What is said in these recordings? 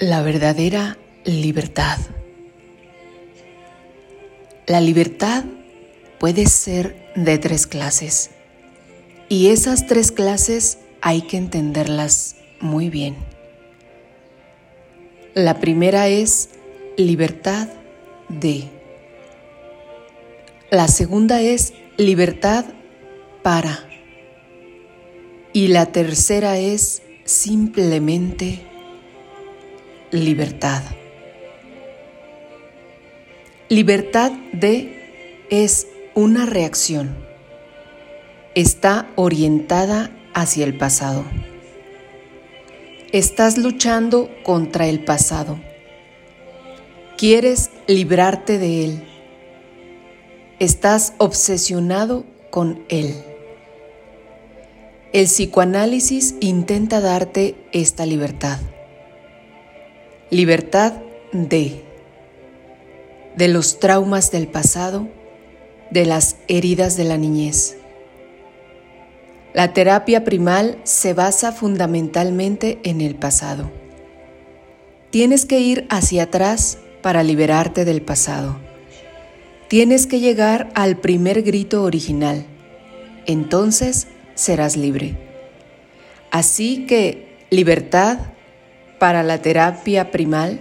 La verdadera libertad. La libertad puede ser de tres clases y esas tres clases hay que entenderlas muy bien. La primera es libertad de. La segunda es libertad para. Y la tercera es simplemente libertad. Libertad de es una reacción. Está orientada hacia el pasado. Estás luchando contra el pasado. Quieres librarte de él. Estás obsesionado con él. El psicoanálisis intenta darte esta libertad. Libertad de de los traumas del pasado, de las heridas de la niñez. La terapia primal se basa fundamentalmente en el pasado. Tienes que ir hacia atrás para liberarte del pasado. Tienes que llegar al primer grito original. Entonces serás libre. Así que libertad para la terapia primal,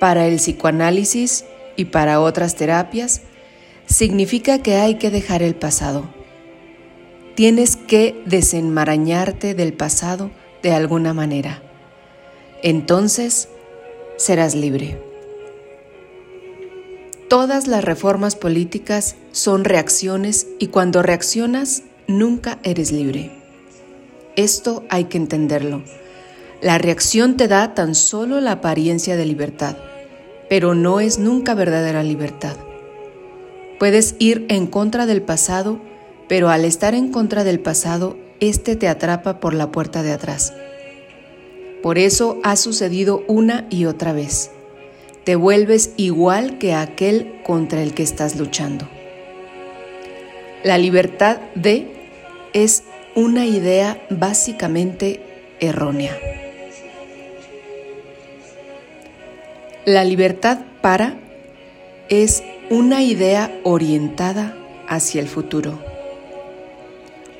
para el psicoanálisis y para otras terapias, significa que hay que dejar el pasado. Tienes que desenmarañarte del pasado de alguna manera. Entonces serás libre. Todas las reformas políticas son reacciones y cuando reaccionas nunca eres libre. Esto hay que entenderlo. La reacción te da tan solo la apariencia de libertad, pero no es nunca verdadera libertad. Puedes ir en contra del pasado, pero al estar en contra del pasado, éste te atrapa por la puerta de atrás. Por eso ha sucedido una y otra vez. Te vuelves igual que aquel contra el que estás luchando. La libertad de es una idea básicamente errónea. La libertad para es una idea orientada hacia el futuro.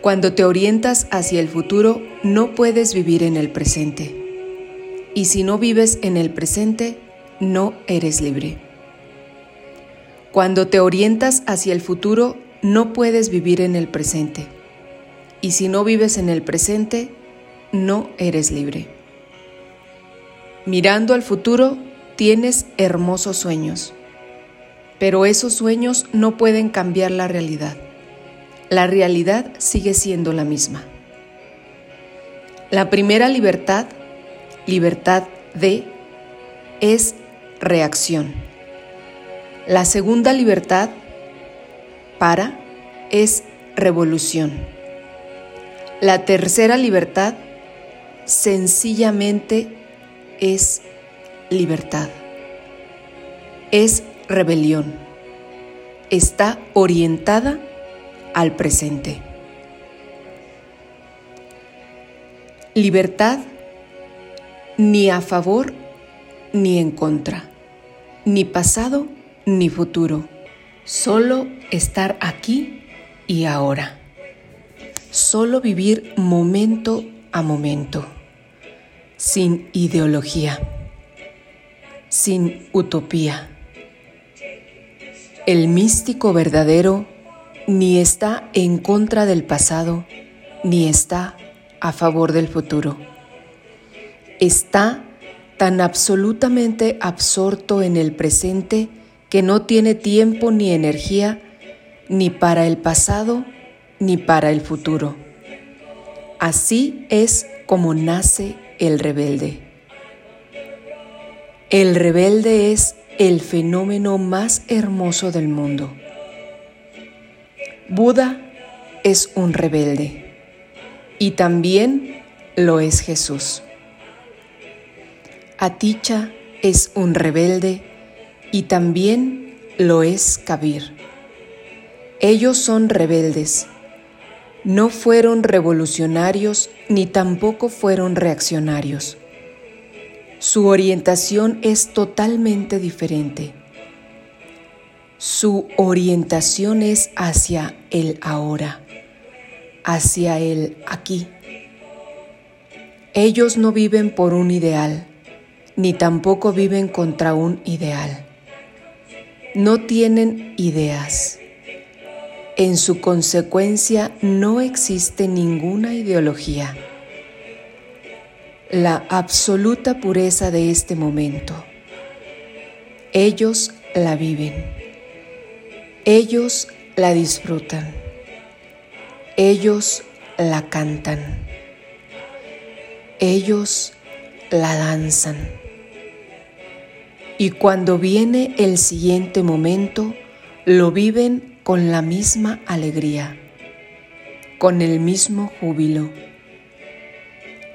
Cuando te orientas hacia el futuro, no puedes vivir en el presente. Y si no vives en el presente, no eres libre. Cuando te orientas hacia el futuro, no puedes vivir en el presente. Y si no vives en el presente, no eres libre. Mirando al futuro, Tienes hermosos sueños, pero esos sueños no pueden cambiar la realidad. La realidad sigue siendo la misma. La primera libertad, libertad de, es reacción. La segunda libertad, para, es revolución. La tercera libertad, sencillamente, es libertad. Es rebelión. Está orientada al presente. Libertad ni a favor ni en contra, ni pasado ni futuro, solo estar aquí y ahora, solo vivir momento a momento, sin ideología sin utopía. El místico verdadero ni está en contra del pasado, ni está a favor del futuro. Está tan absolutamente absorto en el presente que no tiene tiempo ni energía ni para el pasado ni para el futuro. Así es como nace el rebelde. El rebelde es el fenómeno más hermoso del mundo. Buda es un rebelde y también lo es Jesús. Aticha es un rebelde y también lo es Kabir. Ellos son rebeldes. No fueron revolucionarios ni tampoco fueron reaccionarios Su orientación es totalmente diferente. Su orientación es hacia el ahora, hacia el aquí. Ellos no viven por un ideal, ni tampoco viven contra un ideal. No tienen ideas. En su consecuencia no existe ninguna ideología. La absoluta pureza de este momento. Ellos la viven. Ellos la disfrutan. Ellos la cantan. Ellos la danzan. Y cuando viene el siguiente momento, lo viven con la misma alegría, con el mismo júbilo.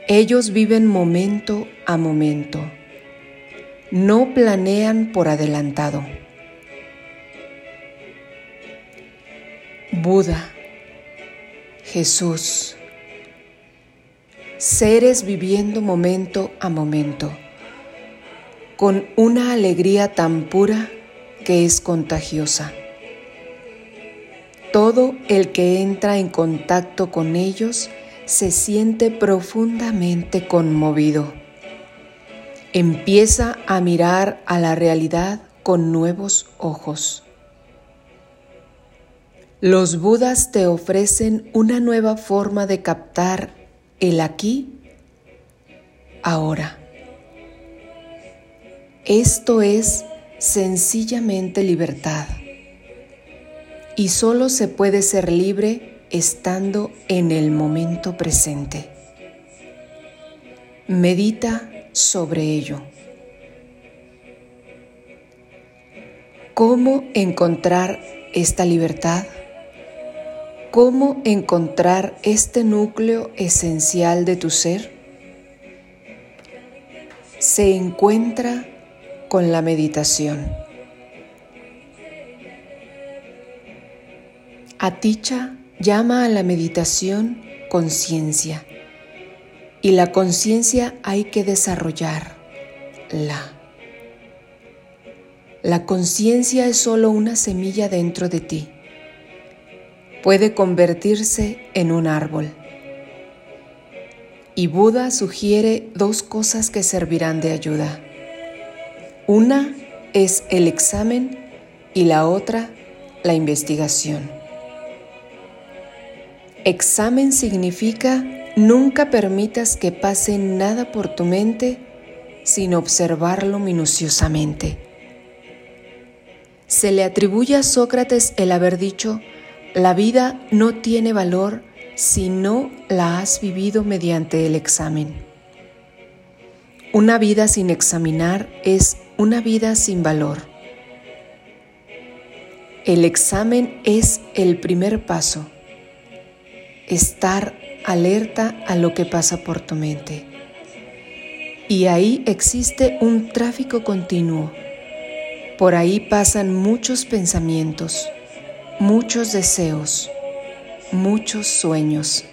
Ellos viven momento a momento, no planean por adelantado. Buda, Jesús, seres viviendo momento a momento, con una alegría tan pura que es contagiosa. Todo el que entra en contacto con ellos se siente profundamente conmovido. Empieza a mirar a la realidad con nuevos ojos. Los Budas te ofrecen una nueva forma de captar el aquí, ahora. Esto es sencillamente libertad y solo se puede ser libre estando en el momento presente. Medita sobre ello. ¿Cómo encontrar esta libertad? ¿Cómo encontrar este núcleo esencial de tu ser? Se encuentra con la meditación. Aticha llama a la meditación conciencia y la conciencia hay que desarrollarla. La conciencia es solo una semilla dentro de ti. Puede convertirse en un árbol. Y Buda sugiere dos cosas que servirán de ayuda. Una es el examen y la otra la investigación. Examen significa nunca permitas que pase nada por tu mente sin observarlo minuciosamente. Se le atribuye a Sócrates el haber dicho, la vida no tiene valor si no la has vivido mediante el examen. Una vida sin examinar es una vida sin valor. El examen es el primer paso estar alerta a lo que pasa por tu mente. Y ahí existe un tráfico continuo. Por ahí pasan muchos pensamientos, muchos deseos, muchos sueños.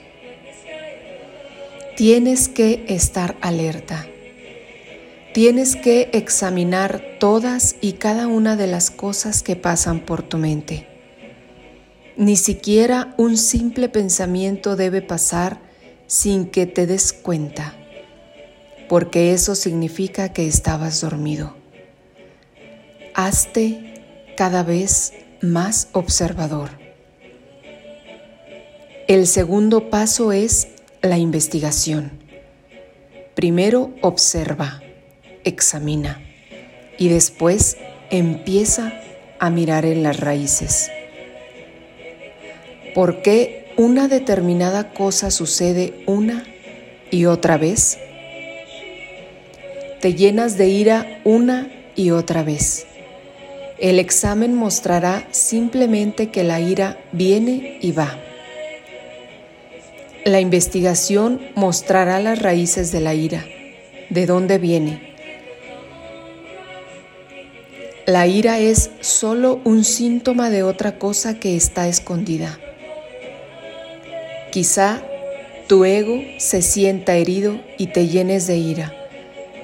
Tienes que estar alerta. Tienes que examinar todas y cada una de las cosas que pasan por tu mente. Ni siquiera un simple pensamiento debe pasar sin que te des cuenta, porque eso significa que estabas dormido. Hazte cada vez más observador. El segundo paso es la investigación. Primero observa, examina y después empieza a mirar en las raíces. ¿Por qué una determinada cosa sucede una y otra vez? Te llenas de ira una y otra vez. El examen mostrará simplemente que la ira viene y va. La investigación mostrará las raíces de la ira, de dónde viene. La ira es solo un síntoma de otra cosa que está escondida. Quizá tu ego se sienta herido y te llenes de ira,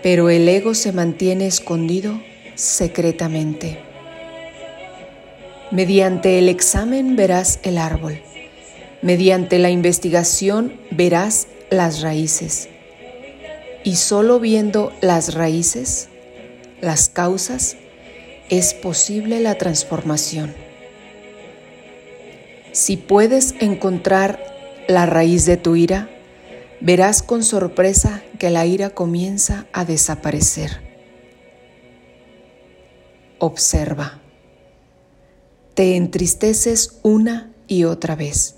pero el ego se mantiene escondido secretamente. Mediante el examen verás el árbol, mediante la investigación verás las raíces, y solo viendo las raíces, las causas, es posible la transformación. Si puedes encontrar la raíz de tu ira, verás con sorpresa que la ira comienza a desaparecer. Observa. Te entristeces una y otra vez.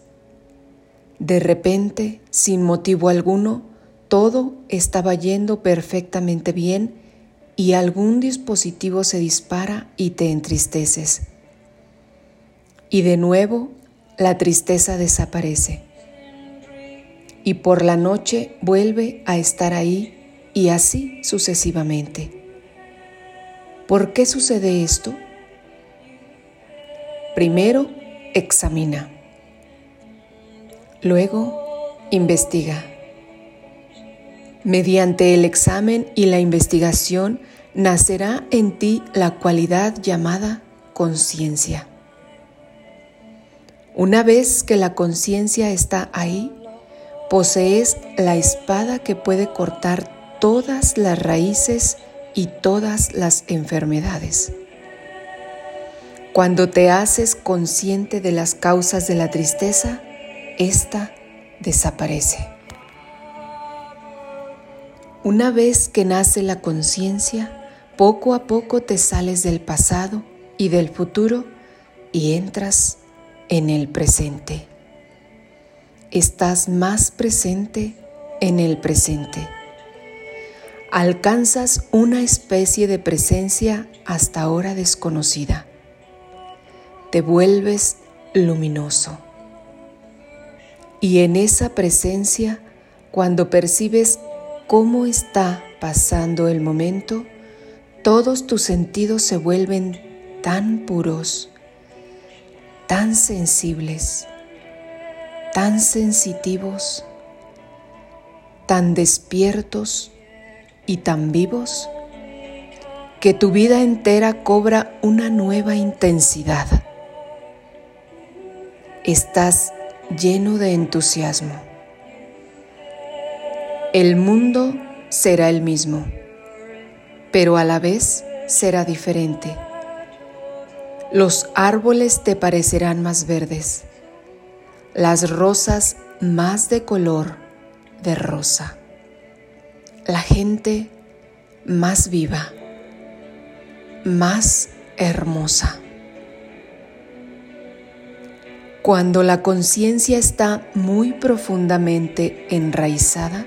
De repente, sin motivo alguno, todo estaba yendo perfectamente bien y algún dispositivo se dispara y te entristeces. Y de nuevo la tristeza desaparece. Y por la noche vuelve a estar ahí y así sucesivamente. ¿Por qué sucede esto? Primero, examina. Luego, investiga. Mediante el examen y la investigación nacerá en ti la cualidad llamada conciencia. Una vez que la conciencia está ahí, posees la espada que puede cortar todas las raíces y todas las enfermedades. Cuando te haces consciente de las causas de la tristeza, ésta desaparece. Una vez que nace la conciencia, poco a poco te sales del pasado y del futuro y entras en el presente. Estás más presente en el presente. Alcanzas una especie de presencia hasta ahora desconocida. Te vuelves luminoso. Y en esa presencia, cuando percibes cómo está pasando el momento, todos tus sentidos se vuelven tan puros, tan sensibles, tan sensitivos, tan despiertos y tan vivos, que tu vida entera cobra una nueva intensidad. Estás lleno de entusiasmo. El mundo será el mismo, pero a la vez será diferente los árboles te parecerán más verdes, las rosas más de color de rosa, la gente más viva, más hermosa. Cuando la conciencia está muy profundamente enraizada,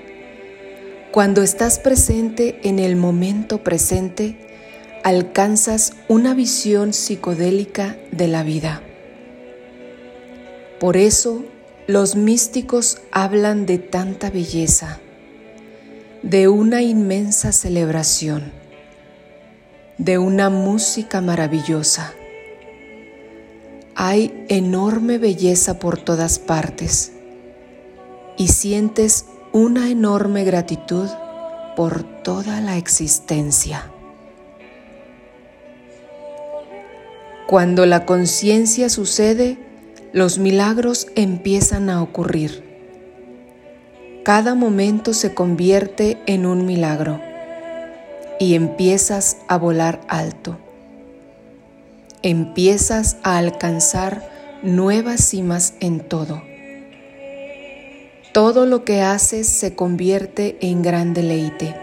cuando estás presente en el momento presente, alcanzas una visión psicodélica de la vida. Por eso los místicos hablan de tanta belleza, de una inmensa celebración, de una música maravillosa. Hay enorme belleza por todas partes y sientes una enorme gratitud por toda la existencia. Cuando la conciencia sucede, los milagros empiezan a ocurrir. Cada momento se convierte en un milagro y empiezas a volar alto. Empiezas a alcanzar nuevas cimas en todo. Todo lo que haces se convierte en gran deleite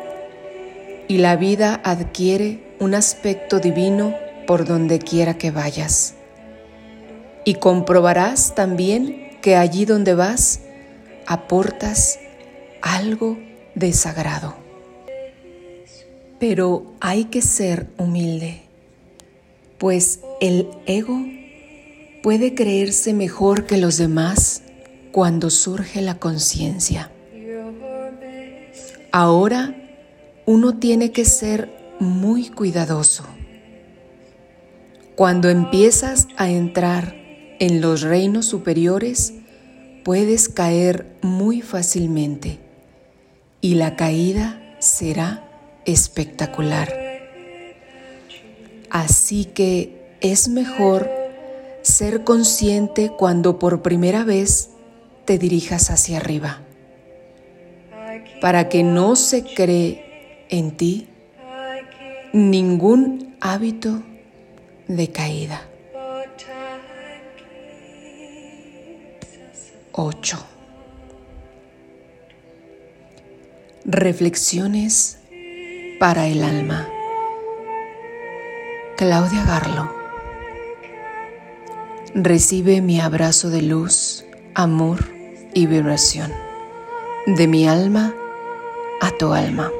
y la vida adquiere un aspecto divino por donde quiera que vayas. Y comprobarás también que allí donde vas aportas algo de sagrado. Pero hay que ser humilde, pues el ego puede creerse mejor que los demás cuando surge la conciencia. Ahora uno tiene que ser muy cuidadoso cuando empiezas a entrar en los reinos superiores, puedes caer muy fácilmente y la caída será espectacular. Así que es mejor ser consciente cuando por primera vez te dirijas hacia arriba, para que no se cree en ti ningún hábito de caída. 8. Reflexiones para el alma. Claudia Garlo. Recibe mi abrazo de luz, amor y vibración, de mi alma a tu alma.